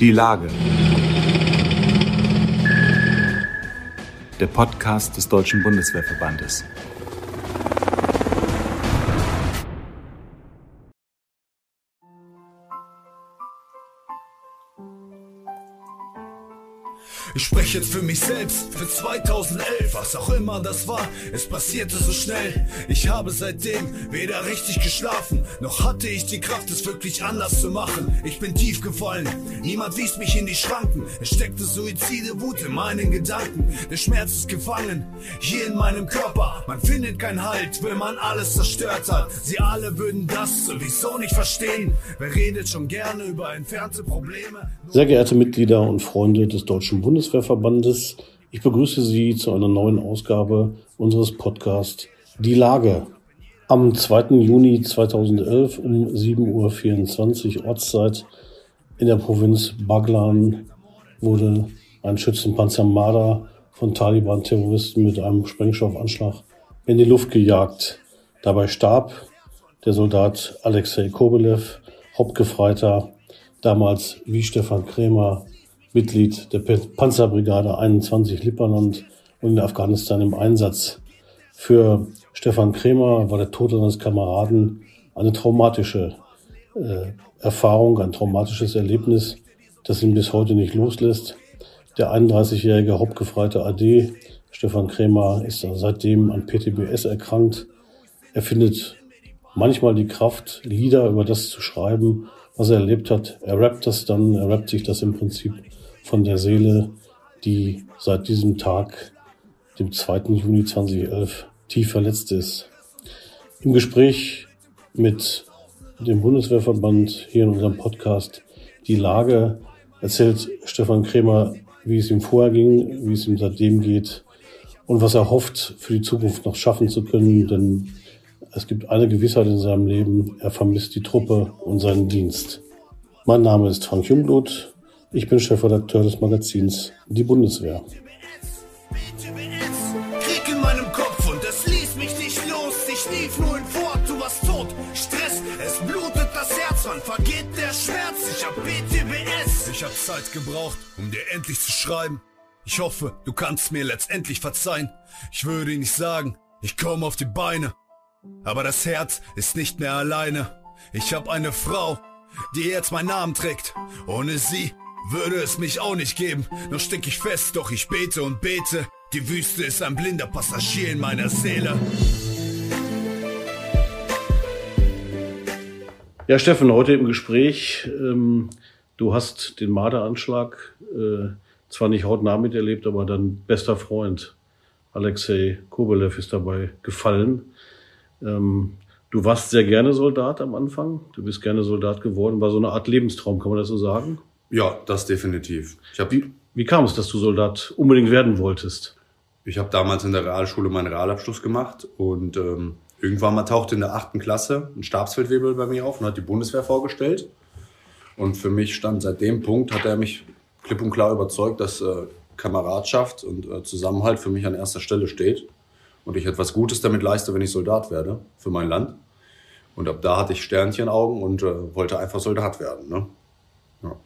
Die Lage. Der Podcast des Deutschen Bundeswehrverbandes. Ich spreche jetzt für mich selbst, für 2011, was auch immer das war, es passierte so schnell. Ich habe seitdem weder richtig geschlafen, noch hatte ich die Kraft, es wirklich anders zu machen. Ich bin tief gefallen, niemand wies mich in die Schranken. Es steckte Suizide, Wut in meinen Gedanken. Der Schmerz ist gefangen, hier in meinem Körper. Man findet keinen Halt, wenn man alles zerstört hat. Sie alle würden das sowieso nicht verstehen. Wer redet schon gerne über entfernte Probleme? Sehr geehrte Mitglieder und Freunde des Deutschen Bundeswehrverbandes, ich begrüße Sie zu einer neuen Ausgabe unseres Podcasts Die Lage. Am 2. Juni 2011 um 7.24 Uhr Ortszeit in der Provinz Baglan wurde ein Schützenpanzer Marder von Taliban-Terroristen mit einem Sprengstoffanschlag in die Luft gejagt. Dabei starb der Soldat Alexei Kobelev, Hauptgefreiter damals wie Stefan Krämer Mitglied der Panzerbrigade 21 Lippernand und in Afghanistan im Einsatz. Für Stefan Krämer war der Tod seines Kameraden eine traumatische äh, Erfahrung, ein traumatisches Erlebnis, das ihn bis heute nicht loslässt. Der 31-jährige Hauptgefreite AD Stefan Krämer ist seitdem an PTBS erkrankt. Er findet manchmal die Kraft, Lieder über das zu schreiben, was er erlebt hat. Er rappt das dann, er rappt sich das im Prinzip von der Seele, die seit diesem Tag, dem 2. Juni 2011, tief verletzt ist. Im Gespräch mit dem Bundeswehrverband hier in unserem Podcast Die Lage erzählt Stefan Krämer, wie es ihm vorher ging, wie es ihm seitdem geht und was er hofft, für die Zukunft noch schaffen zu können, denn es gibt eine Gewissheit in seinem Leben, er vermisst die Truppe und seinen Dienst. Mein Name ist Frank Jungblut, ich bin Chefredakteur des Magazins Die Bundeswehr. Krieg in meinem Kopf und es ließ mich nicht los. Ich lief nur hinfort, du warst tot. Stress, es blutet das Herz, wann vergeht der Schmerz? Ich hab PTBS. Ich hab Zeit gebraucht, um dir endlich zu schreiben. Ich hoffe, du kannst mir letztendlich verzeihen. Ich würde nicht sagen, ich komme auf die Beine. Aber das Herz ist nicht mehr alleine. Ich hab eine Frau, die jetzt meinen Namen trägt. Ohne sie würde es mich auch nicht geben. Noch steck ich fest, doch ich bete und bete. Die Wüste ist ein blinder Passagier in meiner Seele. Ja, Steffen, heute im Gespräch, ähm, du hast den Marderanschlag äh, zwar nicht hautnah miterlebt, aber dein bester Freund Alexei Kobelev ist dabei gefallen. Ähm, du warst sehr gerne Soldat am Anfang. Du bist gerne Soldat geworden. War so eine Art Lebenstraum, kann man das so sagen? Ja, das definitiv. Habe Wie, wie kam es, dass du Soldat unbedingt werden wolltest? ich hab damals in der Realschule meinen Realabschluss gemacht und ähm, irgendwann mal tauchte in der achten Klasse ein Stabsfeldwebel bei mir auf und hat die Bundeswehr vorgestellt. Und für mich stand seit dem Punkt, hat er mich klipp und klar überzeugt, dass äh, Kameradschaft und äh, Zusammenhalt für mich an erster Stelle steht und ich etwas Gutes damit leiste, wenn ich Soldat werde für mein Land. Und ab da hatte ich Sternchenaugen und äh, wollte einfach Soldat werden. Ne? Ja.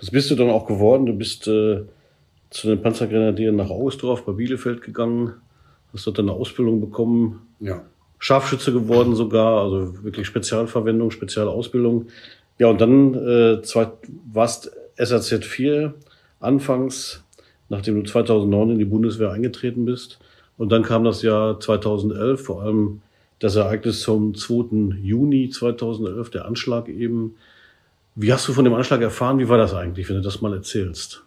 Das bist du dann auch geworden. Du bist äh, zu den Panzergrenadieren nach Augustdorf bei Bielefeld gegangen, hast dort eine Ausbildung bekommen, ja. Scharfschütze geworden sogar, also wirklich Spezialverwendung, Spezialausbildung. Ja, und dann äh, zwei, warst SRZ 4 anfangs, nachdem du 2009 in die Bundeswehr eingetreten bist. Und dann kam das Jahr 2011, vor allem das Ereignis zum 2. Juni 2011, der Anschlag eben. Wie hast du von dem Anschlag erfahren? Wie war das eigentlich, wenn du das mal erzählst?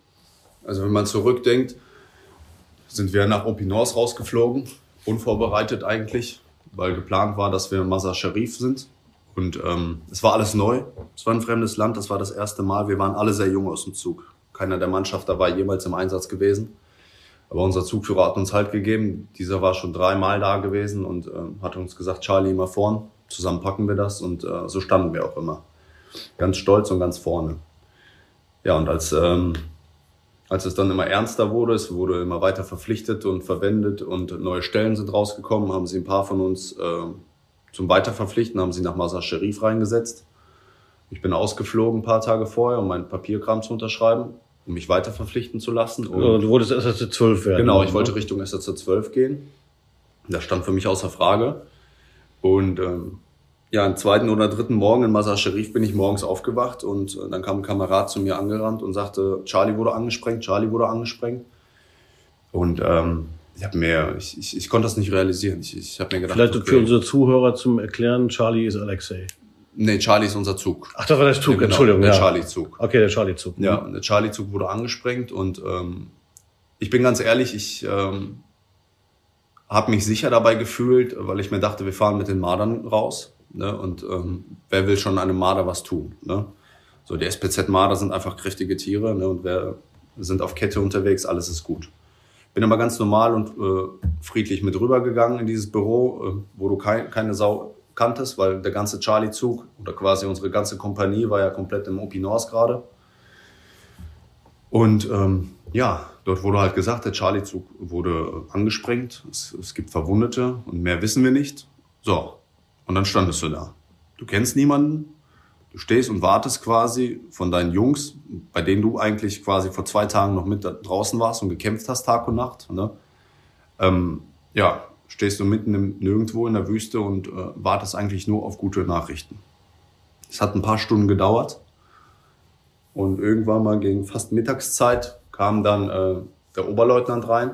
Also wenn man zurückdenkt, sind wir nach Opinors rausgeflogen, unvorbereitet eigentlich, weil geplant war, dass wir Mazar Sharif sind. Und ähm, es war alles neu. Es war ein fremdes Land, das war das erste Mal. Wir waren alle sehr jung aus dem Zug. Keiner der Mannschaft da war jemals im Einsatz gewesen. Aber unser Zugführer hat uns Halt gegeben. Dieser war schon dreimal da gewesen und ähm, hat uns gesagt, Charlie immer vorn, zusammen packen wir das. Und äh, so standen wir auch immer. Ganz stolz und ganz vorne. Ja, und als, ähm, als es dann immer ernster wurde, es wurde immer weiter verpflichtet und verwendet und neue Stellen sind rausgekommen, haben sie ein paar von uns äh, zum Weiterverpflichten, haben sie nach Mazar Sharif reingesetzt. Ich bin ausgeflogen ein paar Tage vorher, um meinen Papierkram zu unterschreiben, um mich weiter verpflichten zu lassen. Und Ja, du wolltest SSC 12 werden. Genau, ich ne? wollte Richtung SSC 12 gehen. Das stand für mich außer Frage. Und ähm, ja, am zweiten oder dritten Morgen in Masar Sharif bin ich morgens aufgewacht und äh, dann kam ein Kamerad zu mir angerannt und sagte, Charlie wurde angesprengt, Charlie wurde angesprengt. Und ähm, ich habe mir, ich, ich, ich konnte das nicht realisieren. Ich, ich habe mir gedacht, Vielleicht okay, für unsere Zuhörer zum Erklären, Charlie ist Alexei. nee, Charlie ist unser Zug. Ach, das war der Zug, Genau, Entschuldigung. der ja. Charlie-Zug. Okay, der Charlie-Zug. Ja, und der Charlie-Zug wurde angesprengt und ähm, ich bin ganz ehrlich, ich ähm, habe mich sicher dabei gefühlt, weil ich mir dachte, wir fahren mit den Mardern raus. Ne? Und ähm, wer will schon einem Marder was tun? Ne? So, die SPZ-Marder sind einfach kräftige Tiere ne? und wir sind auf Kette unterwegs, alles ist gut. Bin aber ganz normal und äh, friedlich mit rübergegangen in dieses Büro, äh, wo du kein, keine Sau kanntest, weil der ganze Charlie-Zug oder quasi unsere ganze Kompanie war ja komplett im Opinors gerade. Und ähm, ja, dort wurde halt gesagt, der Charlie-Zug wurde angesprengt, es, es gibt Verwundete und mehr wissen wir nicht. So, und dann standest du da. Du kennst niemanden, du stehst und wartest quasi von deinen Jungs, bei denen du eigentlich quasi vor zwei Tagen noch mit draußen warst und gekämpft hast Tag und Nacht. Ne? Ähm, ja, stehst du mitten im Nirgendwo in der Wüste und äh, wartest eigentlich nur auf gute Nachrichten. Es hat ein paar Stunden gedauert. Und irgendwann mal gegen fast Mittagszeit kam dann äh, der Oberleutnant rein.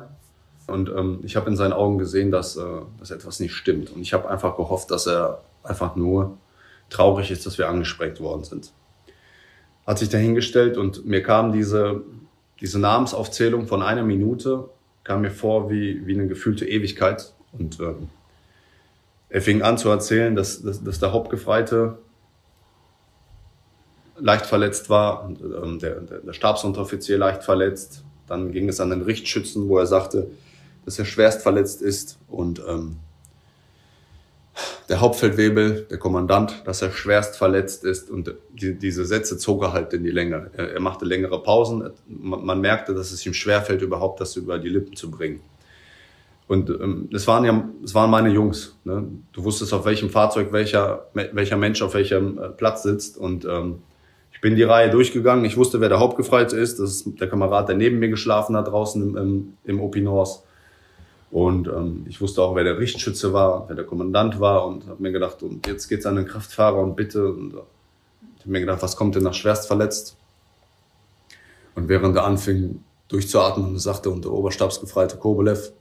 Und ähm, ich habe in seinen Augen gesehen, dass, äh, dass etwas nicht stimmt. Und ich habe einfach gehofft, dass er einfach nur traurig ist, dass wir angesprengt worden sind. Hat sich dahingestellt und mir kam diese, diese Namensaufzählung von einer Minute, kam mir vor wie, wie eine gefühlte Ewigkeit. Und ähm, er fing an zu erzählen, dass, dass, dass der Hauptgefreite leicht verletzt war, ähm, der, der Stabsunteroffizier leicht verletzt. Dann ging es an den Richtschützen, wo er sagte, dass er schwerst verletzt ist und ähm, der Hauptfeldwebel, der Kommandant, dass er schwerst verletzt ist und die, diese Sätze zog er halt in die Länge. Er, er machte längere Pausen. Man, man merkte, dass es ihm schwerfällt, überhaupt das über die Lippen zu bringen. Und ähm, das waren ja, das waren meine Jungs. Ne? Du wusstest, auf welchem Fahrzeug welcher, welcher Mensch auf welchem äh, Platz sitzt und ähm, ich bin die Reihe durchgegangen. Ich wusste, wer der Hauptgefreite ist. Das ist der Kamerad, der neben mir geschlafen hat draußen im, im, im Opinors. Und ähm, ich wusste auch, wer der Richtschütze war, wer der Kommandant war und habe mir gedacht, und jetzt geht's an den Kraftfahrer und bitte. Und ich habe mir gedacht, was kommt denn nach schwerst verletzt? Und während er anfing durchzuatmen, sagte und der Oberstabsgefreite Kobolev.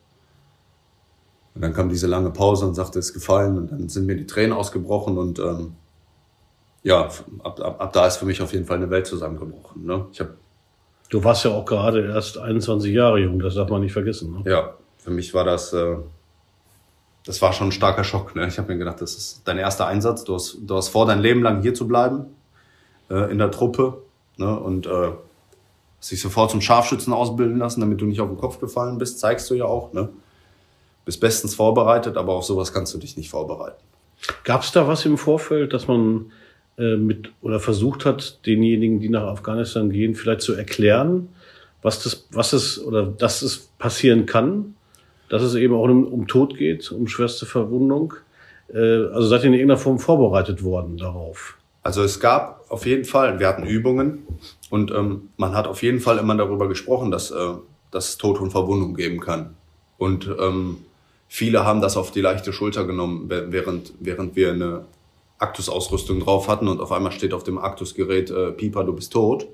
Und dann kam diese lange Pause und sagte, es ist gefallen. Und dann sind mir die Tränen ausgebrochen und ähm, ja, ab, ab, ab da ist für mich auf jeden Fall eine Welt zusammengebrochen. Ne? Ich habe Du warst ja auch gerade erst 21 Jahre jung, das darf man nicht vergessen. Ne? ja, für mich war das, äh, das war schon ein starker Schock. Ne? Ich habe mir gedacht, das ist dein erster Einsatz. Du hast, du hast vor, dein Leben lang hier zu bleiben äh, in der Truppe ne? und äh, hast sofort zum Scharfschützen ausbilden lassen, damit du nicht auf den Kopf gefallen bist. Zeigst du ja auch. Ne? Bist bestens vorbereitet, aber auf sowas kannst du dich nicht vorbereiten. Gab es da was im Vorfeld, dass man äh, mit oder versucht hat, denjenigen, die nach Afghanistan gehen, vielleicht zu erklären, was das, was es oder dass es passieren kann, dass es eben auch um, um Tod geht, um schwerste Verwundung. Äh, also seid ihr in irgendeiner Form vorbereitet worden darauf? Also es gab auf jeden Fall, wir hatten Übungen und ähm, man hat auf jeden Fall immer darüber gesprochen, dass, äh, dass es Tod und Verwundung geben kann. Und ähm, viele haben das auf die leichte Schulter genommen, während, während wir eine Aktus-Ausrüstung drauf hatten und auf einmal steht auf dem Aktus-Gerät, äh, Pieper, du bist tot.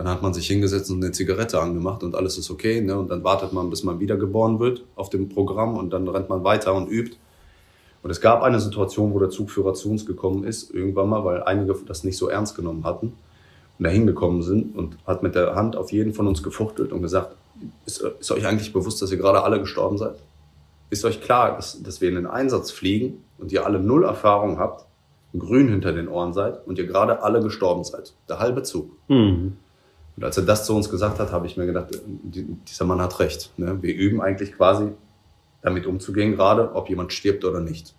Dann hat man sich hingesetzt und eine Zigarette angemacht und alles ist okay. Ne? Und dann wartet man, bis man wiedergeboren wird auf dem Programm und dann rennt man weiter und übt. Und es gab eine Situation, wo der Zugführer zu uns gekommen ist, irgendwann mal, weil einige das nicht so ernst genommen hatten und da hingekommen sind und hat mit der Hand auf jeden von uns gefuchtelt und gesagt, ist, ist euch eigentlich bewusst, dass ihr gerade alle gestorben seid? Ist euch klar, dass, dass wir in den Einsatz fliegen und ihr alle null Erfahrung habt, grün hinter den Ohren seid und ihr gerade alle gestorben seid? Der halbe Zug. Mhm. Und als er das zu uns gesagt hat, habe ich mir gedacht, die- dieser Mann hat recht. Ne? Wir üben eigentlich quasi damit umzugehen, gerade ob jemand stirbt oder nicht.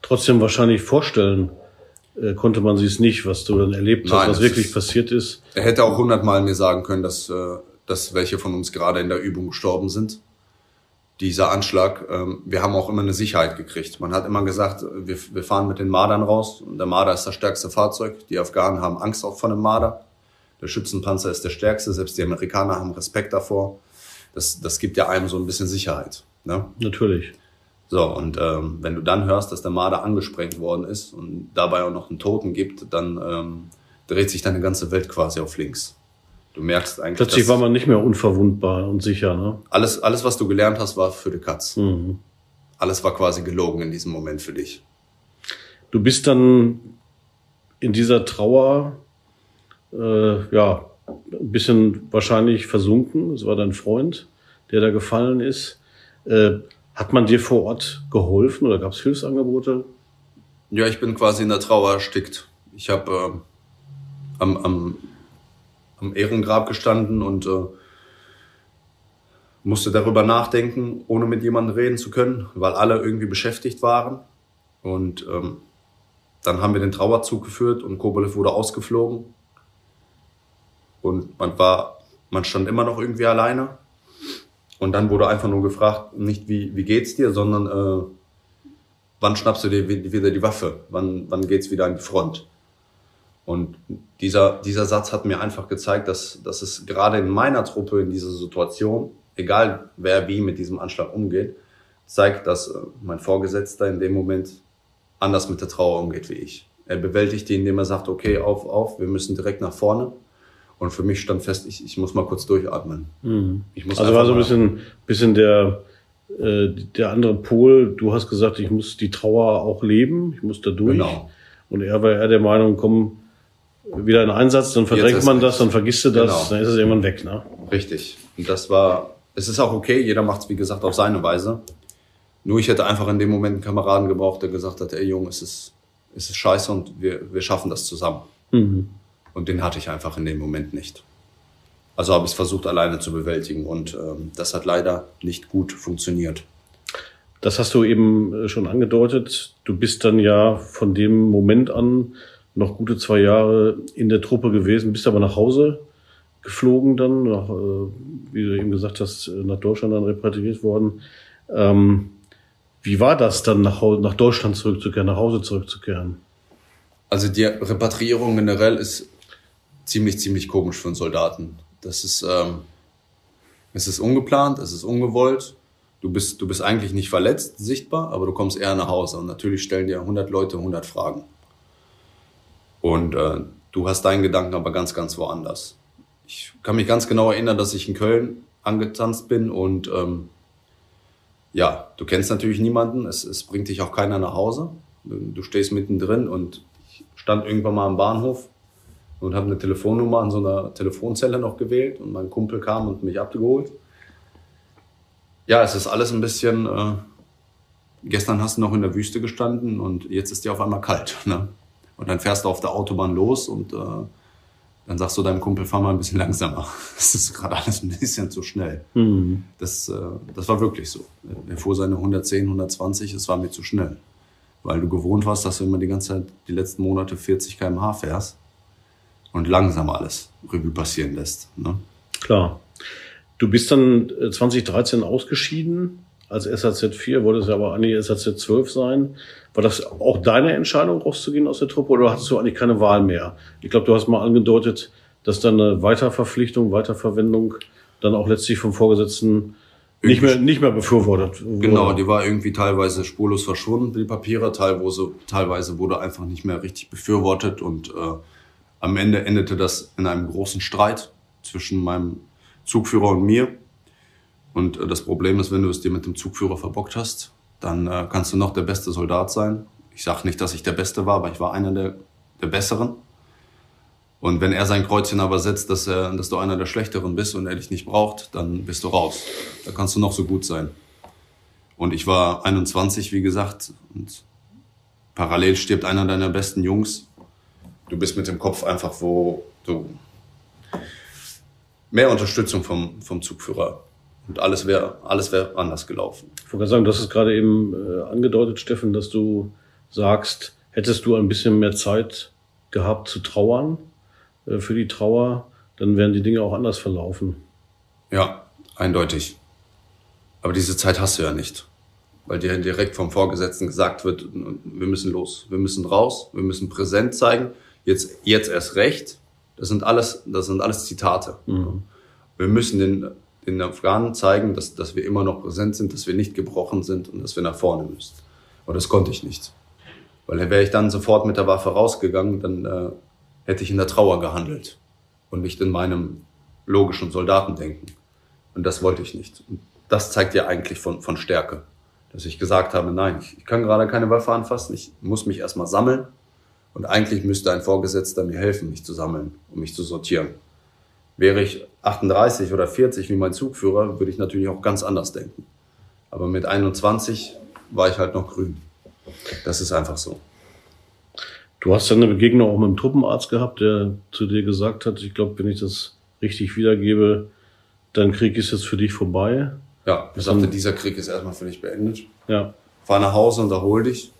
Trotzdem wahrscheinlich vorstellen äh, konnte man sie es nicht, was du dann erlebt Nein, hast, was wirklich ist- passiert ist. Er hätte auch hundertmal mir sagen können, dass, äh, dass welche von uns gerade in der Übung gestorben sind. dieser Anschlag, ähm, wir haben auch immer eine Sicherheit gekriegt. Man hat immer gesagt, wir, wir fahren mit den Mardern raus und der Marder ist das stärkste Fahrzeug. Die Afghanen haben Angst auch vor dem Marder. Der Schützenpanzer ist der stärkste, selbst die Amerikaner haben Respekt davor. Das, das gibt ja einem so ein bisschen Sicherheit. Ne? Natürlich. So, und ähm, wenn du dann hörst, dass der Marder angesprengt worden ist und dabei auch noch einen Toten gibt, dann ähm, dreht sich deine ganze Welt quasi auf links. Du merkst eigentlich. Plötzlich war man nicht mehr unverwundbar und sicher, ne? Alles, alles, was du gelernt hast, war für die Katz. Mhm. Alles war quasi gelogen in diesem Moment für dich. Du bist dann in dieser Trauer, äh, ja, ein bisschen wahrscheinlich versunken. Es war dein Freund, der da gefallen ist. Äh, hat man dir vor Ort geholfen oder gab es Hilfsangebote? Ja, ich bin quasi in der Trauer erstickt. Ich habe äh, am, am am Ehrengrab gestanden und äh, musste darüber nachdenken, ohne mit jemandem reden zu können, weil alle irgendwie beschäftigt waren. Und ähm, dann haben wir den Trauerzug geführt und Kobolev wurde ausgeflogen. Und man war, man stand immer noch irgendwie alleine. Und dann wurde einfach nur gefragt, nicht wie, wie geht's dir, sondern äh, wann schnappst du dir wieder die Waffe? Wann, wann geht's wieder an die Front? Und dieser, dieser Satz hat mir einfach gezeigt, dass, dass es gerade in meiner Truppe in dieser Situation, egal wer wie mit diesem Anschlag umgeht, zeigt, dass äh, mein Vorgesetzter in dem Moment anders mit der Trauer umgeht wie ich. Er bewältigt die, indem er sagt, okay, auf, auf, wir müssen direkt nach vorne. Und für mich stand fest, ich, ich muss mal kurz durchatmen. Mhm. Also war so ein bisschen, bisschen der, äh, der andere Pol. Du hast gesagt, ich muss die Trauer auch leben, ich muss da durch. Genau. Und er war eher der Meinung, komm, wieder in Einsatz, dann verdrängt man das, dann vergisst du das, genau. dann ist es irgendwann weg. Ne? Richtig. Und das war, es ist auch okay, jeder macht es wie gesagt auf seine Weise. Nur ich hätte einfach in dem Moment einen Kameraden gebraucht, der gesagt hat, ey Junge, es ist, es ist scheiße und wir, wir schaffen das zusammen. Mhm. Und den hatte ich einfach in dem Moment nicht. Also habe ich es versucht, alleine zu bewältigen und ähm, das hat leider nicht gut funktioniert. Das hast du eben äh, schon angedeutet. Du bist dann ja von dem Moment an noch gute zwei Jahre in der Truppe gewesen, bist aber nach Hause geflogen dann, nach, äh, wie du eben gesagt hast, nach Deutschland dann repatriiert worden. Ähm, wie war das dann, nach, nach Deutschland zurückzukehren, nach Hause zurückzukehren? Also die Repatriierung generell ist ziemlich, ziemlich komisch für einen Soldaten. Das ist, ähm, es ist ungeplant, es ist ungewollt. Du bist, du bist eigentlich nicht verletzt, sichtbar, aber du kommst eher nach Hause. Und natürlich stellen dir 100 Leute 100 Fragen. Und äh, du hast deinen Gedanken aber ganz, ganz woanders. Ich kann mich ganz genau erinnern, dass ich in Köln angetanzt bin und ähm, ja, du kennst natürlich niemanden, es, es bringt dich auch keiner nach Hause. Du, du stehst mittendrin und ich stand irgendwann mal am Bahnhof und habe eine Telefonnummer an so einer Telefonzelle noch gewählt und mein Kumpel kam und mich abgeholt. Ja, es ist alles ein bisschen. Äh, gestern hast du noch in der Wüste gestanden und jetzt ist dir auf einmal kalt. Ne? Und dann fährst du auf der Autobahn los und äh, dann sagst du deinem Kumpel, fahr mal ein bisschen langsamer. Das ist gerade alles ein bisschen zu schnell. Mhm. Das, äh, das war wirklich so. Er fuhr seine 110, 120, es war mir zu schnell. Weil du gewohnt warst, dass du immer die ganze Zeit, die letzten Monate 40 km/h fährst und langsam alles Revue passieren lässt. Ne? Klar. Du bist dann 2013 äh, ausgeschieden als SAZ 4, wollte es aber eigentlich SAZ 12 sein. War das auch deine Entscheidung, rauszugehen aus der Truppe oder hattest du eigentlich keine Wahl mehr? Ich glaube, du hast mal angedeutet, dass dann eine Weiterverpflichtung, Weiterverwendung dann auch letztlich vom Vorgesetzten nicht mehr, nicht mehr befürwortet wurde. Genau, die war irgendwie teilweise spurlos verschwunden, die Papiere, teilweise, teilweise wurde einfach nicht mehr richtig befürwortet und äh, am Ende endete das in einem großen Streit zwischen meinem Zugführer und mir. Und äh, das Problem ist, wenn du es dir mit dem Zugführer verbockt hast, dann äh, kannst du noch der beste Soldat sein. Ich sage nicht, dass ich der Beste war, aber ich war einer der, der Besseren. Und wenn er sein Kreuzchen aber setzt, dass, er, dass du einer der Schlechteren bist und er dich nicht braucht, dann bist du raus. Da kannst du noch so gut sein. Und ich war 21, wie gesagt, und parallel stirbt einer deiner besten Jungs. Du bist mit dem Kopf einfach, wo du mehr Unterstützung vom, vom Zugführer und alles wäre alles wäre anders gelaufen. Ich wollte sagen, du hast es gerade eben äh, angedeutet, Steffen, dass du sagst, hättest du ein bisschen mehr Zeit gehabt zu trauern äh, für die Trauer, dann wären die Dinge auch anders verlaufen. Ja, eindeutig. Aber diese Zeit hast du ja nicht. Weil dir direkt vom Vorgesetzten gesagt wird, wir müssen los, wir müssen raus, wir müssen präsent zeigen. Jetzt, jetzt erst recht. Das sind alles, das sind alles Zitate. Mhm. Wir müssen den, den Afghanen zeigen, dass, dass wir immer noch präsent sind, dass wir nicht gebrochen sind und dass wir nach vorne müssen. Aber das konnte ich nicht. Weil wäre ich dann sofort mit der Waffe rausgegangen, dann äh, hätte ich in der Trauer gehandelt und nicht in meinem logischen Soldatendenken. Und das wollte ich nicht. Und das zeigt ja eigentlich von, von Stärke. Dass ich gesagt habe, nein, ich, ich kann gerade keine Waffe anfassen, ich muss mich erstmal sammeln. Und eigentlich müsste ein Vorgesetzter mir helfen, mich zu sammeln, um mich zu sortieren. Wäre ich 38 oder 40 wie mein Zugführer, würde ich natürlich auch ganz anders denken. Aber mit 21 war ich halt noch grün. Das ist einfach so. Du hast ja eine Begegnung auch mit dem Truppenarzt gehabt, der zu dir gesagt hat, ich glaube, wenn ich das richtig wiedergebe, dein Krieg ist jetzt für dich vorbei. Ja, er sagte, dieser Krieg ist erstmal für dich beendet. Ja. Fahr nach Hause und erhol dich.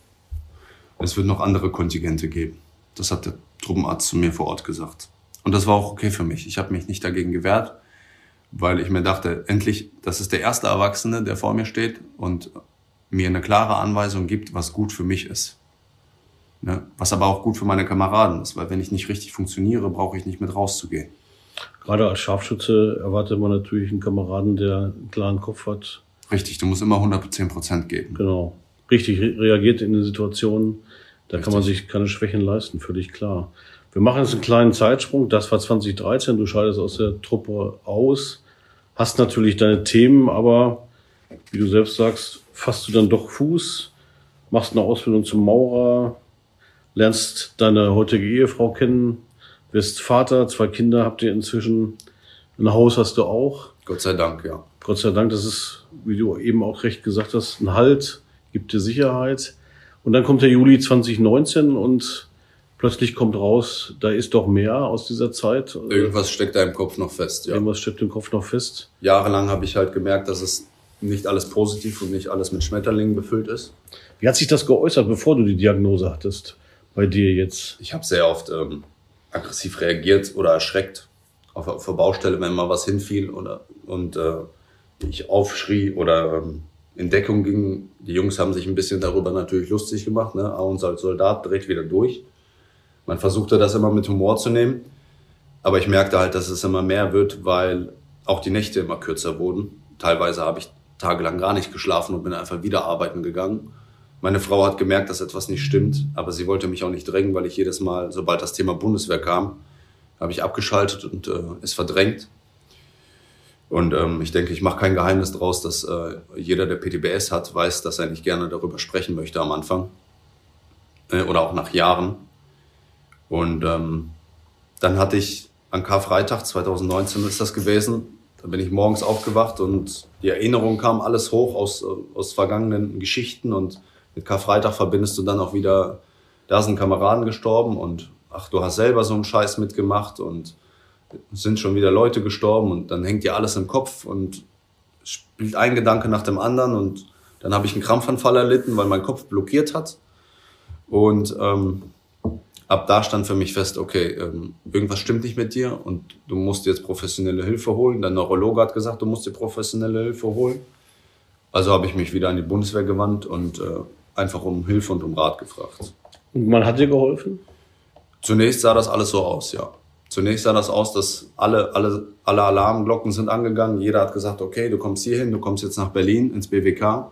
Es wird noch andere Kontingente geben. Das hat der Truppenarzt zu mir vor Ort gesagt. Und das war auch okay für mich. Ich habe mich nicht dagegen gewehrt, weil ich mir dachte, endlich, das ist der erste Erwachsene, der vor mir steht und mir eine klare Anweisung gibt, was gut für mich ist. Ne? Was aber auch gut für meine Kameraden ist, weil wenn ich nicht richtig funktioniere, brauche ich nicht mit rauszugehen. Gerade als Scharfschütze erwartet man natürlich einen Kameraden, der einen klaren Kopf hat. Richtig, du musst immer 110 Prozent geben. Genau. Richtig reagiert in den Situationen. Da Richtig. kann man sich keine Schwächen leisten, völlig klar. Wir machen jetzt einen kleinen Zeitsprung. Das war 2013. Du scheidest aus der Truppe aus. Hast natürlich deine Themen, aber wie du selbst sagst, fasst du dann doch Fuß, machst eine Ausbildung zum Maurer, lernst deine heutige Ehefrau kennen, wirst Vater, zwei Kinder habt ihr inzwischen, ein Haus hast du auch. Gott sei Dank, ja. Gott sei Dank, das ist, wie du eben auch recht gesagt hast, ein Halt, gibt dir Sicherheit. Und dann kommt der Juli 2019 und plötzlich kommt raus, da ist doch mehr aus dieser Zeit. Irgendwas steckt da im Kopf noch fest, ja. Irgendwas steckt im Kopf noch fest. Jahrelang habe ich halt gemerkt, dass es nicht alles positiv und nicht alles mit Schmetterlingen befüllt ist. Wie hat sich das geäußert, bevor du die Diagnose hattest, bei dir jetzt? Ich habe sehr oft ähm, aggressiv reagiert oder erschreckt auf, auf der Baustelle, wenn mal was hinfiel oder, und äh, ich aufschrie oder ähm, in Deckung ging. Die Jungs haben sich ein bisschen darüber natürlich lustig gemacht. Ne? Unser Soldat dreht wieder durch. Man versuchte das immer mit Humor zu nehmen. Aber ich merkte halt, dass es immer mehr wird, weil auch die Nächte immer kürzer wurden. Teilweise habe ich tagelang gar nicht geschlafen und bin einfach wieder arbeiten gegangen. Meine Frau hat gemerkt, dass etwas nicht stimmt, aber sie wollte mich auch nicht drängen, weil ich jedes Mal, sobald das Thema Bundeswehr kam, habe ich abgeschaltet und äh, es verdrängt. Und ähm, ich denke, ich mache kein Geheimnis daraus, dass äh, jeder, der PTBS hat, weiß, dass er nicht gerne darüber sprechen möchte am Anfang äh, oder auch nach Jahren. Und ähm, dann hatte ich an Karfreitag 2019 ist das gewesen, da bin ich morgens aufgewacht und die Erinnerung kam alles hoch aus, aus vergangenen Geschichten. Und mit Karfreitag verbindest du dann auch wieder, da sind Kameraden gestorben und ach, du hast selber so einen Scheiß mitgemacht. Und sind schon wieder Leute gestorben und dann hängt dir alles im Kopf und spielt ein Gedanke nach dem anderen und dann habe ich einen Krampfanfall erlitten, weil mein Kopf blockiert hat und ähm, ab da stand für mich fest, okay, ähm, irgendwas stimmt nicht mit dir und du musst jetzt professionelle Hilfe holen. Der Neurologe hat gesagt, du musst dir professionelle Hilfe holen. Also habe ich mich wieder an die Bundeswehr gewandt und äh, einfach um Hilfe und um Rat gefragt. Und man hat dir geholfen? Zunächst sah das alles so aus, ja. Zunächst sah das aus, dass alle, alle, alle Alarmglocken sind angegangen. Jeder hat gesagt, okay, du kommst hierhin, du kommst jetzt nach Berlin ins BWK.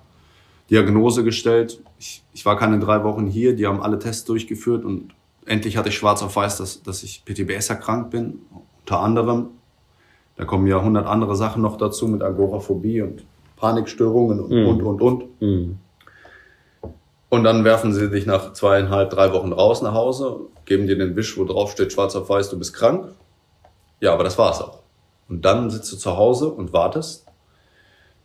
Diagnose gestellt. Ich, ich war keine drei Wochen hier, die haben alle Tests durchgeführt und endlich hatte ich schwarz auf weiß, dass, dass ich PTBS erkrankt bin, unter anderem. Da kommen ja hundert andere Sachen noch dazu mit Agoraphobie und Panikstörungen und, mhm. und, und, und. Mhm. Und dann werfen sie dich nach zweieinhalb, drei Wochen raus nach Hause, geben dir den Wisch, wo drauf steht, schwarz auf weiß, du bist krank. Ja, aber das war's auch. Und dann sitzt du zu Hause und wartest,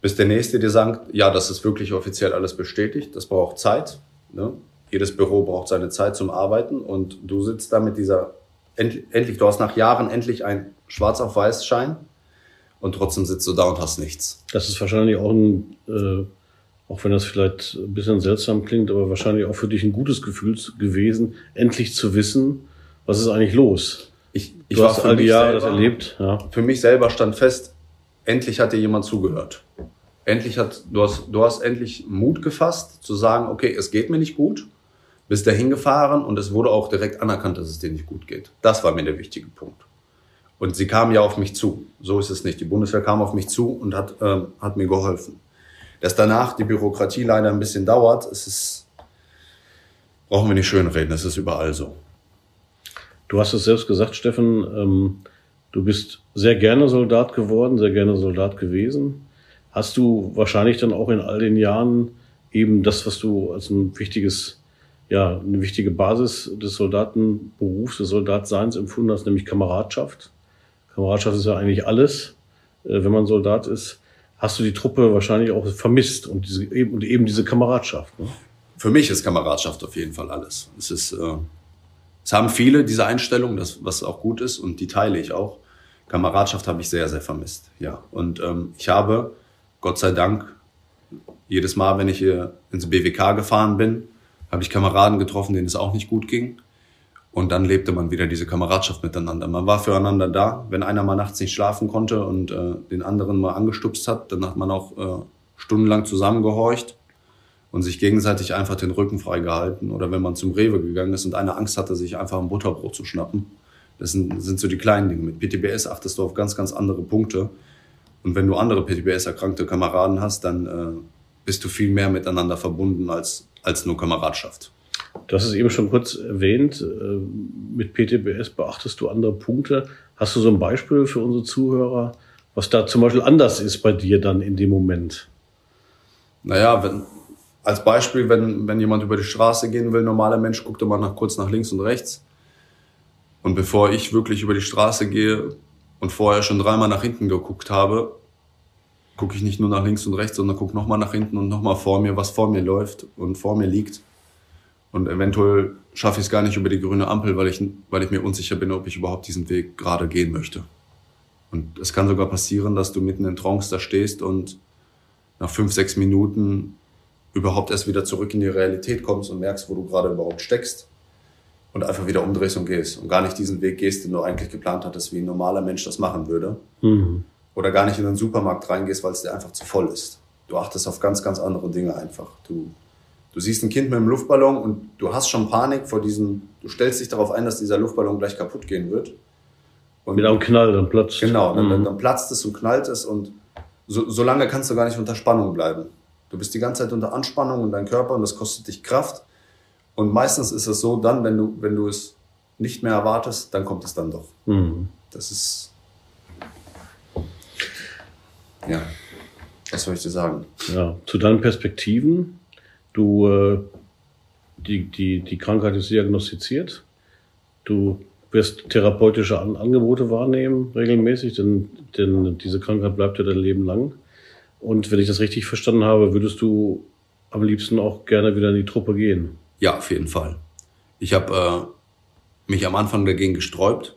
bis der Nächste dir sagt, ja, das ist wirklich offiziell alles bestätigt, das braucht Zeit. Ne? jedes Büro braucht seine Zeit zum Arbeiten und du sitzt da mit dieser, endlich, du hast nach Jahren endlich ein Schwarz auf Weiß Schein und trotzdem sitzt du da und hast nichts. Das ist wahrscheinlich auch ein, äh, auch wenn das vielleicht ein bisschen seltsam klingt, aber wahrscheinlich auch für dich ein gutes Gefühl gewesen, endlich zu wissen, was ist eigentlich los. Ich, ich du war hast all die Jahre das erlebt. Ja. Für mich selber stand fest, endlich hat dir jemand zugehört. endlich hat, du hast, du hast endlich Mut gefasst, zu sagen, okay, es geht mir nicht gut, bist dahin gefahren und es wurde auch direkt anerkannt, dass es dir nicht gut geht. Das war mir der wichtige Punkt. Und sie kam ja auf mich zu. So ist es nicht. Die Bundeswehr kam auf mich zu und hat, ähm, hat mir geholfen. Dass danach die Bürokratie leider ein bisschen dauert, es ist, brauchen wir nicht schön reden, es ist überall so. Du hast es selbst gesagt, Steffen, ähm, du bist sehr gerne Soldat geworden, sehr gerne Soldat gewesen. Hast du wahrscheinlich dann auch in all den Jahren eben das, was du als ein wichtiges, ja, eine wichtige Basis des Soldatenberufs, des Soldatseins empfunden hast, nämlich Kameradschaft. Kameradschaft ist ja eigentlich alles, äh, wenn man Soldat ist. Hast du die Truppe wahrscheinlich auch vermisst und, diese, eben, und eben diese Kameradschaft? Ne? Für mich ist Kameradschaft auf jeden Fall alles. Es ist, äh, es haben viele diese Einstellung, das, was auch gut ist und die teile ich auch. Kameradschaft habe ich sehr, sehr vermisst. Ja. Und ähm, ich habe, Gott sei Dank, jedes Mal, wenn ich hier ins BWK gefahren bin, habe ich Kameraden getroffen, denen es auch nicht gut ging. Und dann lebte man wieder diese Kameradschaft miteinander. Man war füreinander da. Wenn einer mal nachts nicht schlafen konnte und äh, den anderen mal angestupst hat, dann hat man auch äh, stundenlang zusammengehorcht und sich gegenseitig einfach den Rücken freigehalten. Oder wenn man zum Rewe gegangen ist und einer Angst hatte, sich einfach ein Butterbrot zu schnappen. Das sind, sind so die kleinen Dinge. Mit PTBS achtest du auf ganz, ganz andere Punkte. Und wenn du andere PTBS-erkrankte Kameraden hast, dann äh, bist du viel mehr miteinander verbunden als, als nur Kameradschaft. Du hast es eben schon kurz erwähnt. Äh, mit PTBS beachtest du andere Punkte. Hast du so ein Beispiel für unsere Zuhörer, was da zum Beispiel anders ist bei dir dann in dem Moment? Naja, wenn, als Beispiel, wenn, wenn jemand über die Straße gehen will, normaler Mensch guckt immer nach, kurz nach links und rechts. Und bevor ich wirklich über die Straße gehe und vorher schon dreimal nach hinten geguckt habe, gucke ich nicht nur nach links und rechts, sondern gucke nochmal nach hinten und nochmal vor mir, was vor mir läuft und vor mir liegt. Und eventuell schaffe ich es gar nicht über die grüne Ampel, weil ich, weil ich mir unsicher bin, ob ich überhaupt diesen Weg gerade gehen möchte. Und es kann sogar passieren, dass du mitten in Trance da stehst und nach fünf, sechs Minuten überhaupt erst wieder zurück in die Realität kommst und merkst, wo du gerade überhaupt steckst und einfach wieder umdrehst und gehst und gar nicht diesen Weg gehst, den du eigentlich geplant hattest, wie ein normaler Mensch das machen würde. Mhm. Oder gar nicht in den Supermarkt reingehst, weil es dir einfach zu voll ist. Du achtest auf ganz, ganz andere Dinge einfach. Du Du siehst ein Kind mit einem Luftballon und du hast schon Panik vor diesem, du stellst dich darauf ein, dass dieser Luftballon gleich kaputt gehen wird. Und mit einem Knall, dann platzt. Genau, dann, mhm. dann platzt es und knallt es und so, so lange kannst du gar nicht unter Spannung bleiben. Du bist die ganze Zeit unter Anspannung und dein Körper und das kostet dich Kraft. Und meistens ist es so, dann, wenn du, wenn du es nicht mehr erwartest, dann kommt es dann doch. Mhm. Das ist. Ja, was soll ich dir sagen? Ja, zu deinen Perspektiven. Du, äh, die, die, die Krankheit ist diagnostiziert. Du wirst therapeutische An Angebote wahrnehmen regelmäßig, denn, denn diese Krankheit bleibt ja dein Leben lang. Und wenn ich das richtig verstanden habe, würdest du am liebsten auch gerne wieder in die Truppe gehen? Ja, auf jeden Fall. Ich habe äh, mich am Anfang dagegen gesträubt,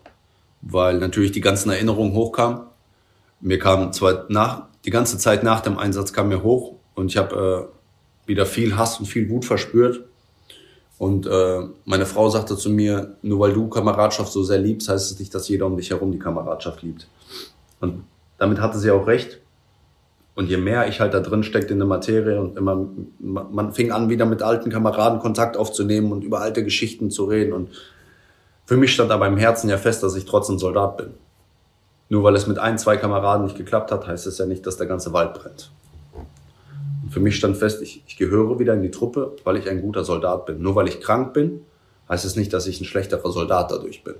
weil natürlich die ganzen Erinnerungen hochkamen. Mir kam zwar nach, die ganze Zeit nach dem Einsatz kam mir hoch und ich habe äh, wieder viel Hass und viel Wut verspürt. Und äh, meine Frau sagte zu mir, nur weil du Kameradschaft so sehr liebst, heißt es nicht, dass jeder um dich herum die Kameradschaft liebt. Und damit hatte sie auch recht. Und je mehr ich halt da drin steckte in der Materie und immer, man fing an, wieder mit alten Kameraden Kontakt aufzunehmen und über alte Geschichten zu reden. Und für mich stand aber im Herzen ja fest, dass ich trotzdem Soldat bin. Nur weil es mit ein, zwei Kameraden nicht geklappt hat, heißt es ja nicht, dass der ganze Wald brennt für mich stand fest, ich, ich gehöre wieder in die Truppe, weil ich ein guter Soldat bin. Nur weil ich krank bin, heißt es nicht, dass ich ein schlechterer Soldat dadurch bin.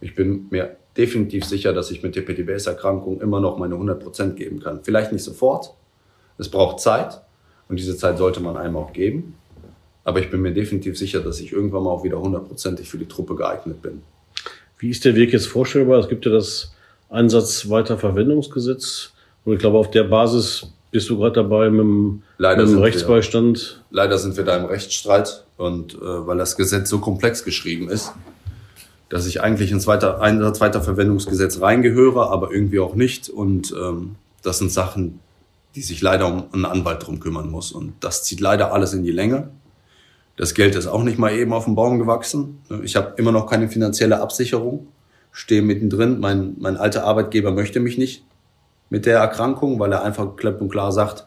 Ich bin mir definitiv sicher, dass ich mit der PTBS-Erkrankung immer noch meine 100% geben kann. Vielleicht nicht sofort. Es braucht Zeit. Und diese Zeit sollte man einem auch geben. Aber ich bin mir definitiv sicher, dass ich irgendwann mal auch wieder hundertprozentig für die Truppe geeignet bin. Wie ist der Weg jetzt vorstellbar? Es gibt ja das Einsatzweiterverwendungsgesetz. Und ich glaube, auf der Basis bist du gerade dabei mit dem, leider mit dem Rechtsbeistand? Wir, leider sind wir da im Rechtsstreit und äh, weil das Gesetz so komplex geschrieben ist, dass ich eigentlich ins weiter, Einsatzweiterverwendungsgesetz reingehöre, aber irgendwie auch nicht. Und ähm, das sind Sachen, die sich leider um einen Anwalt drum kümmern muss. Und das zieht leider alles in die Länge. Das Geld ist auch nicht mal eben auf den Baum gewachsen. Ich habe immer noch keine finanzielle Absicherung, stehe mittendrin. Mein, mein alter Arbeitgeber möchte mich nicht mit der Erkrankung, weil er einfach klipp und klar sagt,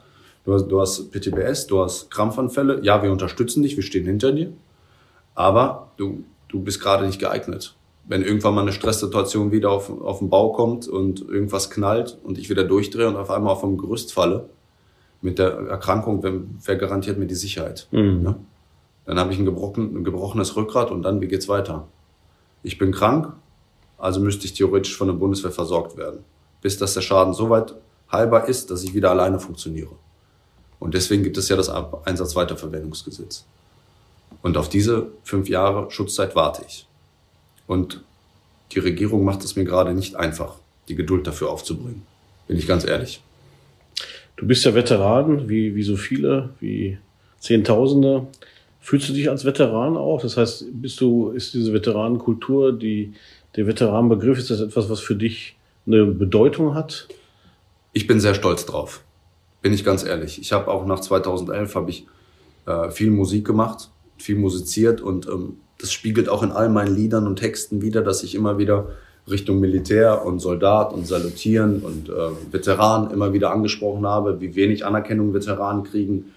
Du hast, du hast PTBS, du hast Krampfanfälle. Ja, wir unterstützen dich, wir stehen hinter dir. Aber du, du bist gerade nicht geeignet. Wenn irgendwann mal eine Stresssituation wieder auf, auf den Bau kommt und irgendwas knallt und ich wieder durchdrehe und auf einmal auf dem Gerüst falle, mit der Erkrankung, wer garantiert mir die Sicherheit? Mhm. Ne? Dann habe ich ein, gebrochen, ein gebrochenes Rückgrat und dann, wie geht's weiter? Ich bin krank, also müsste ich theoretisch von der Bundeswehr versorgt werden. Bis dass der Schaden so weit heilbar ist, dass ich wieder alleine funktioniere. Und deswegen gibt es ja das Einsatzweiterverwendungsgesetz. Und auf diese fünf Jahre Schutzzeit warte ich. Und die Regierung macht es mir gerade nicht einfach, die Geduld dafür aufzubringen. Bin ich ganz ehrlich. Du bist ja Veteran, wie, wie so viele, wie Zehntausende. Fühlst du dich als Veteran auch? Das heißt, bist du, ist diese Veteranenkultur, die, der Veteranenbegriff, ist das etwas, was für dich eine Bedeutung hat? Ich bin sehr stolz drauf. Bin ich ganz ehrlich. Ich habe auch nach 2011 habe ich äh, viel Musik gemacht, viel musiziert und ähm, das spiegelt auch in all meinen Liedern und Texten wieder, dass ich immer wieder Richtung Militär und Soldat und Salutieren und äh, Veteran immer wieder angesprochen habe, wie wenig Anerkennung Veteranen kriegen.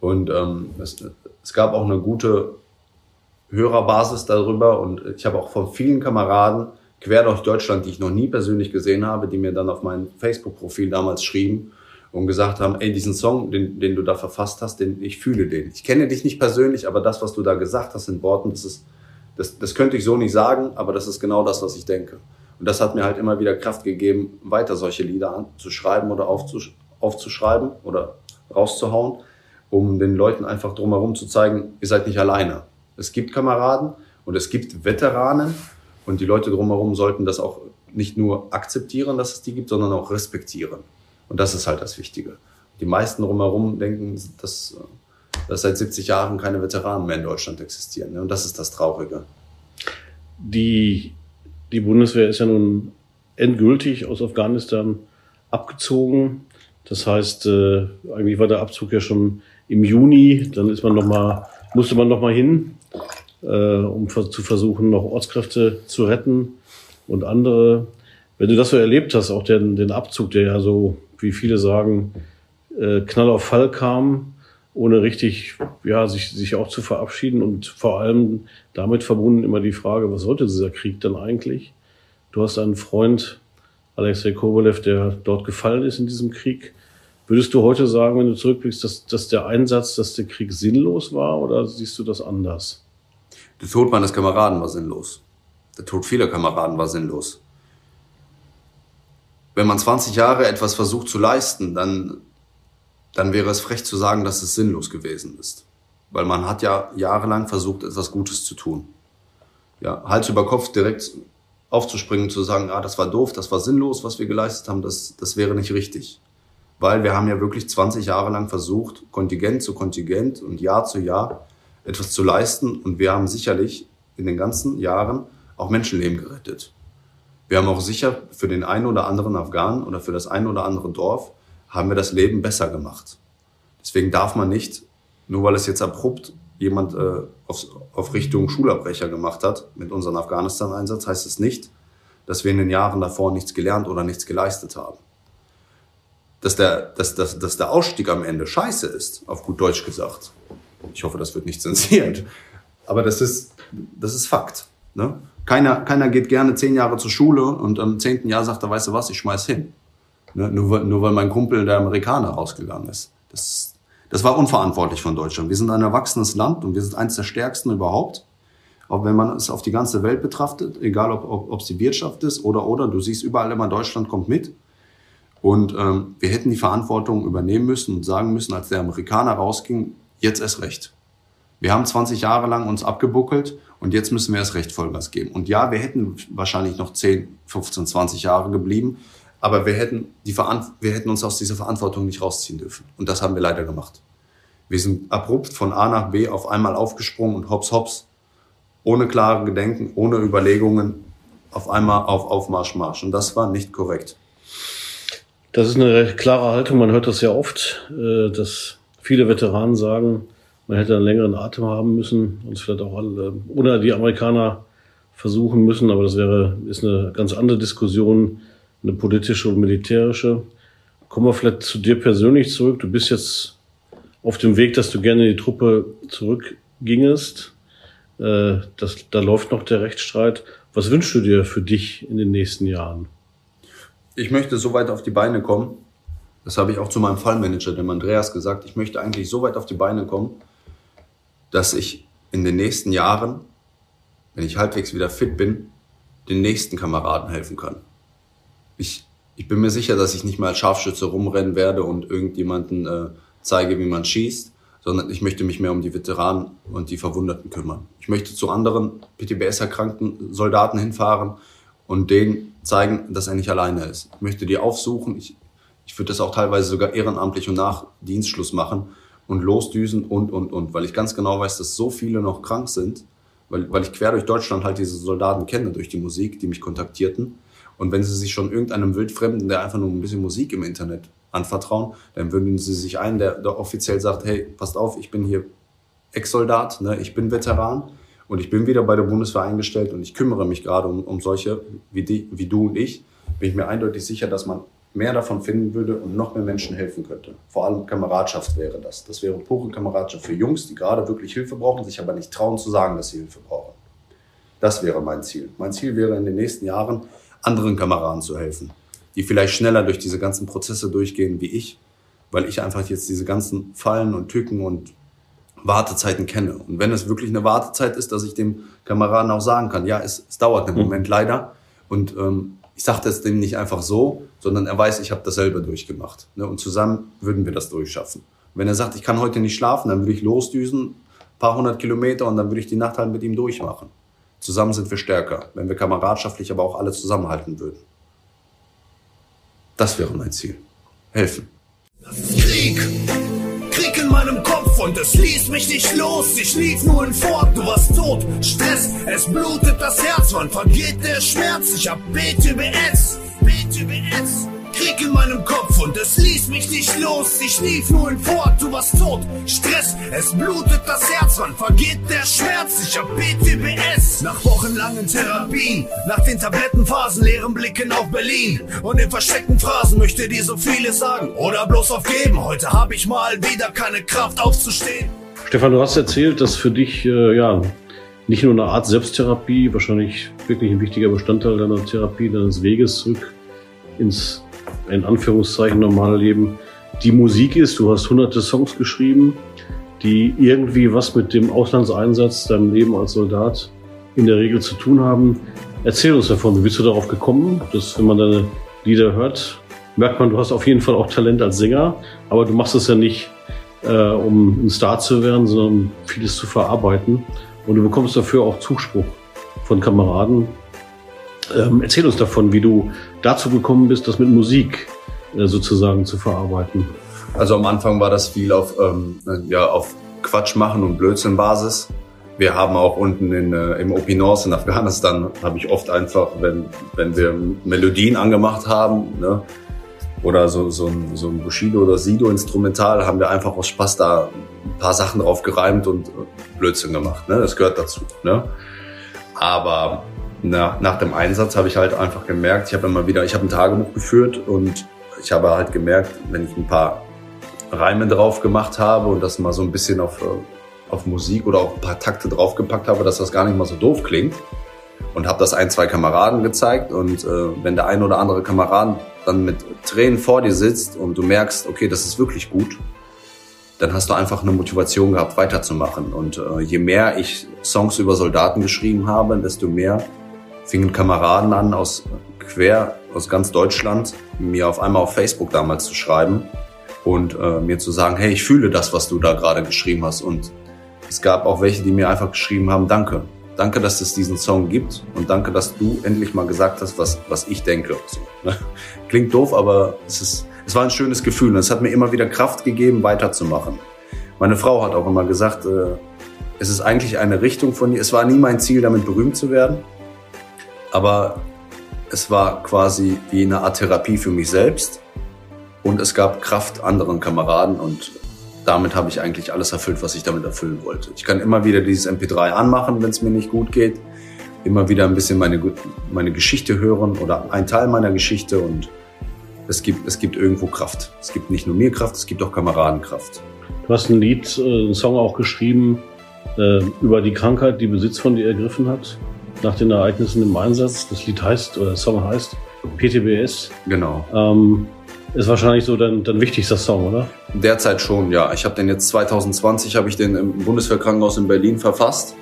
Und ähm, es, es gab auch eine gute Hörerbasis darüber und ich habe auch von vielen Kameraden quer durch Deutschland, die ich noch nie persönlich gesehen habe, die mir dann auf mein Facebook-Profil damals schrieben und gesagt haben, ey, diesen Song, den, den du da verfasst hast, den, ich fühle den. Ich kenne dich nicht persönlich, aber das, was du da gesagt hast in Worten, das ist, das, das könnte ich so nicht sagen, aber das ist genau das, was ich denke. Und das hat mir halt immer wieder Kraft gegeben, weiter solche Lieder anzuschreiben oder aufzusch aufzuschreiben oder rauszuhauen, um den Leuten einfach drumherum zu zeigen, ihr seid nicht alleine. Es gibt Kameraden und es gibt Veteranen und die Leute drumherum sollten das auch nicht nur akzeptieren, dass es die gibt, sondern auch respektieren. Und das ist halt das Wichtige. Die meisten drumherum denken, dass, dass seit 70 Jahren keine Veteranen mehr in Deutschland existieren. Und das ist das Traurige. Die, die Bundeswehr ist ja nun endgültig aus Afghanistan abgezogen. Das heißt, äh, eigentlich war der Abzug ja schon im Juni. Dann ist man noch mal, musste man noch mal hin um zu versuchen, noch Ortskräfte zu retten und andere. Wenn du das so erlebt hast, auch den, den Abzug, der ja so, wie viele sagen, äh, Knall auf Fall kam, ohne richtig, ja, sich, sich auch zu verabschieden und vor allem damit verbunden immer die Frage, was sollte dieser Krieg dann eigentlich? Du hast einen Freund, Alexei Kobolev, der dort gefallen ist in diesem Krieg. Würdest du heute sagen, wenn du zurückblickst, dass, dass der Einsatz, dass der Krieg sinnlos war oder siehst du das anders? Der Tod meines Kameraden war sinnlos. Der Tod vieler Kameraden war sinnlos. Wenn man 20 Jahre etwas versucht zu leisten, dann, dann wäre es frech zu sagen, dass es sinnlos gewesen ist. Weil man hat ja jahrelang versucht, etwas Gutes zu tun. Ja, Hals über Kopf direkt aufzuspringen, zu sagen, ah, das war doof, das war sinnlos, was wir geleistet haben, das, das wäre nicht richtig. Weil wir haben ja wirklich 20 Jahre lang versucht, Kontingent zu Kontingent und Jahr zu Jahr etwas zu leisten. Und wir haben sicherlich in den ganzen Jahren auch Menschenleben gerettet. Wir haben auch sicher für den einen oder anderen Afghanen oder für das ein oder andere Dorf haben wir das Leben besser gemacht. Deswegen darf man nicht, nur weil es jetzt abrupt jemand äh, auf, auf Richtung Schulabbrecher gemacht hat mit unserem Afghanistan-Einsatz, heißt es nicht, dass wir in den Jahren davor nichts gelernt oder nichts geleistet haben. Dass der, dass, dass, dass der Ausstieg am Ende scheiße ist, auf gut Deutsch gesagt, ich hoffe, das wird nicht zensiert. Aber das ist, das ist Fakt. Ne? Keiner, keiner geht gerne zehn Jahre zur Schule und am zehnten Jahr sagt er, weißt du was, ich schmeiß hin. Ne? Nur, nur weil mein Kumpel, der Amerikaner, rausgegangen ist. Das, das war unverantwortlich von Deutschland. Wir sind ein erwachsenes Land und wir sind eines der stärksten überhaupt. Auch wenn man es auf die ganze Welt betrachtet, egal ob, ob, ob es die Wirtschaft ist oder oder, du siehst überall immer, Deutschland kommt mit. Und ähm, wir hätten die Verantwortung übernehmen müssen und sagen müssen, als der Amerikaner rausging, jetzt erst recht. Wir haben 20 Jahre lang uns abgebuckelt und jetzt müssen wir erst recht Vollgas geben. Und ja, wir hätten wahrscheinlich noch 10, 15, 20 Jahre geblieben, aber wir hätten, die wir hätten uns aus dieser Verantwortung nicht rausziehen dürfen. Und das haben wir leider gemacht. Wir sind abrupt von A nach B auf einmal aufgesprungen und hops hops, ohne klare Gedenken, ohne Überlegungen, auf einmal auf Aufmarsch Marsch. Und das war nicht korrekt. Das ist eine klare Haltung. Man hört das ja oft, äh, dass Viele Veteranen sagen, man hätte einen längeren Atem haben müssen und vielleicht auch alle, ohne die Amerikaner versuchen müssen, aber das wäre, ist eine ganz andere Diskussion, eine politische und militärische. Kommen wir vielleicht zu dir persönlich zurück. Du bist jetzt auf dem Weg, dass du gerne in die Truppe zurückgingest. Äh, das, da läuft noch der Rechtsstreit. Was wünschst du dir für dich in den nächsten Jahren? Ich möchte so weit auf die Beine kommen. Das habe ich auch zu meinem Fallmanager, dem Andreas, gesagt. Ich möchte eigentlich so weit auf die Beine kommen, dass ich in den nächsten Jahren, wenn ich halbwegs wieder fit bin, den nächsten Kameraden helfen kann. Ich, ich bin mir sicher, dass ich nicht mal als Scharfschütze rumrennen werde und irgendjemanden äh, zeige, wie man schießt, sondern ich möchte mich mehr um die Veteranen und die Verwundeten kümmern. Ich möchte zu anderen PTBS-erkrankten Soldaten hinfahren und denen zeigen, dass er nicht alleine ist. Ich möchte die aufsuchen. Ich, ich würde das auch teilweise sogar ehrenamtlich und nach Dienstschluss machen und losdüsen und, und, und, weil ich ganz genau weiß, dass so viele noch krank sind, weil, weil ich quer durch Deutschland halt diese Soldaten kenne durch die Musik, die mich kontaktierten. Und wenn sie sich schon irgendeinem Wildfremden, der einfach nur ein bisschen Musik im Internet anvertrauen, dann würden sie sich einen, der, der offiziell sagt, hey, passt auf, ich bin hier Ex-Soldat, ne, ich bin Veteran und ich bin wieder bei der Bundeswehr eingestellt und ich kümmere mich gerade um, um solche wie, die, wie du und ich, bin ich mir eindeutig sicher, dass man mehr davon finden würde und noch mehr Menschen helfen könnte. Vor allem Kameradschaft wäre das. Das wäre pure Kameradschaft für Jungs, die gerade wirklich Hilfe brauchen, sich aber nicht trauen zu sagen, dass sie Hilfe brauchen. Das wäre mein Ziel. Mein Ziel wäre in den nächsten Jahren, anderen Kameraden zu helfen die vielleicht schneller durch diese ganzen Prozesse durchgehen wie ich, weil ich einfach jetzt diese ganzen Fallen und Tücken und Wartezeiten kenne. Und wenn es wirklich eine Wartezeit ist, dass ich dem Kameraden auch sagen kann, ja, es, es dauert einen mhm. Moment leider. Und ähm, ich sage das dem nicht einfach so, sondern er weiß, ich habe dasselbe durchgemacht. Ne? Und zusammen würden wir das durchschaffen. wenn er sagt, ich kann heute nicht schlafen, dann würde ich losdüsen, paar hundert Kilometer und dann würde ich die Nacht halt mit ihm durchmachen. Zusammen sind wir stärker, wenn wir kameradschaftlich aber auch alle zusammenhalten würden. Das wäre mein Ziel. Helfen. Das Krieg. Krieg in meinem Kopf und es ließ mich nicht los. Ich lief nur in Fort, du warst tot. Stress, es blutet das Herz, wann vergeht der Schmerz? Ich hab BTBS, BTBS. Meinem Kopf und es ließ mich nicht los. Ich lief nur in Fort, du warst tot. Stress, es blutet das Herz, wann vergeht der Schmerz? Ich hab PTBS. Nach wochenlangen Therapien, nach den Tablettenphasen, leeren Blicken auf Berlin. Und in versteckten Phrasen möchte dir so vieles sagen oder bloß aufgeben. Heute hab ich mal wieder keine Kraft aufzustehen. Stefan, du hast erzählt, dass für dich, äh, ja, nicht nur eine Art Selbsttherapie, wahrscheinlich wirklich ein wichtiger Bestandteil deiner Therapie, deines Weges zurück ins in Anführungszeichen normale Leben die Musik ist. Du hast hunderte Songs geschrieben, die irgendwie was mit dem Auslandseinsatz, deinem Leben als Soldat in der Regel zu tun haben. Erzähl uns davon, wie bist du darauf gekommen, dass wenn man deine Lieder hört, merkt man, du hast auf jeden Fall auch Talent als Sänger, aber du machst es ja nicht, äh, um ein Star zu werden, sondern um vieles zu verarbeiten. Und du bekommst dafür auch Zuspruch von Kameraden, ähm, erzähl uns davon, wie du dazu gekommen bist, das mit Musik äh, sozusagen zu verarbeiten. Also am Anfang war das viel auf, ähm, ja, auf Quatsch machen und Blödsinn-Basis. Wir haben auch unten in, äh, im OP North in Afghanistan, habe ich oft einfach, wenn, wenn wir Melodien angemacht haben, ne, oder so, so, ein, so ein Bushido oder Sido-Instrumental, haben wir einfach aus Spaß da ein paar Sachen drauf gereimt und Blödsinn gemacht. Ne? Das gehört dazu. Ne? Aber na, nach dem Einsatz habe ich halt einfach gemerkt, ich habe immer wieder, ich habe ein Tagebuch geführt und ich habe halt gemerkt, wenn ich ein paar Reime drauf gemacht habe und das mal so ein bisschen auf, äh, auf Musik oder auch ein paar Takte draufgepackt habe, dass das gar nicht mal so doof klingt. Und habe das ein, zwei Kameraden gezeigt und äh, wenn der ein oder andere Kamerad dann mit Tränen vor dir sitzt und du merkst, okay, das ist wirklich gut, dann hast du einfach eine Motivation gehabt, weiterzumachen. Und äh, je mehr ich Songs über Soldaten geschrieben habe, desto mehr fingen Kameraden an aus quer aus ganz Deutschland, mir auf einmal auf Facebook damals zu schreiben und äh, mir zu sagen, hey, ich fühle das, was du da gerade geschrieben hast. Und es gab auch welche, die mir einfach geschrieben haben, danke. Danke, dass es diesen Song gibt und danke, dass du endlich mal gesagt hast, was, was ich denke. So, ne? Klingt doof, aber es, ist, es war ein schönes Gefühl und es hat mir immer wieder Kraft gegeben, weiterzumachen. Meine Frau hat auch immer gesagt, äh, es ist eigentlich eine Richtung von dir. Es war nie mein Ziel, damit berühmt zu werden aber es war quasi wie eine Art Therapie für mich selbst und es gab Kraft anderen Kameraden und damit habe ich eigentlich alles erfüllt, was ich damit erfüllen wollte. Ich kann immer wieder dieses MP3 anmachen, wenn es mir nicht gut geht, immer wieder ein bisschen meine, meine Geschichte hören oder ein Teil meiner Geschichte und es gibt, es gibt irgendwo Kraft. Es gibt nicht nur mir Kraft, es gibt auch Kameradenkraft. Du hast ein Lied, äh, einen Song auch geschrieben äh, über die Krankheit, die Besitz von dir ergriffen hat, nach den Ereignissen im Einsatz. Das Lied heißt, oder der Song heißt PTBS. Genau. Ähm, ist wahrscheinlich so dein, dein wichtigster Song, oder? Derzeit schon, ja. Ich habe den jetzt 2020 habe ich den im Bundeswehrkrankenhaus in Berlin verfasst.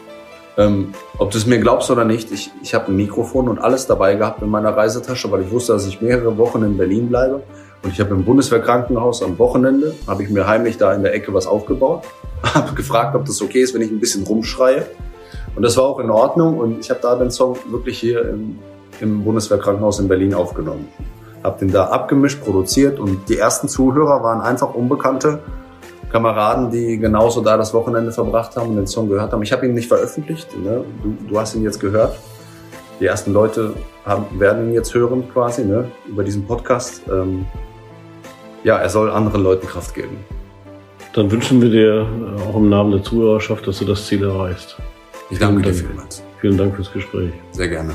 Ähm, ob du es mir glaubst oder nicht, ich, ich habe ein Mikrofon und alles dabei gehabt in meiner Reisetasche, weil ich wusste, dass ich mehrere Wochen in Berlin bleibe. Und ich habe im Bundeswehrkrankenhaus am Wochenende, habe ich mir heimlich da in der Ecke was aufgebaut, habe gefragt, ob das okay ist, wenn ich ein bisschen rumschreie. Und das war auch in Ordnung und ich habe da den Song wirklich hier im, im Bundeswehrkrankenhaus in Berlin aufgenommen. Habe den da abgemischt, produziert und die ersten Zuhörer waren einfach Unbekannte, Kameraden, die genauso da das Wochenende verbracht haben und den Song gehört haben. Ich habe ihn nicht veröffentlicht, ne? du, du hast ihn jetzt gehört. Die ersten Leute haben, werden ihn jetzt hören quasi ne? über diesen Podcast. Ähm, ja, er soll anderen Leuten Kraft geben. Dann wünschen wir dir äh, auch im Namen der Zuhörerschaft, dass du das Ziel erreichst. Ich danke dir vielmals. Vielen Dank fürs Gespräch. Sehr gerne.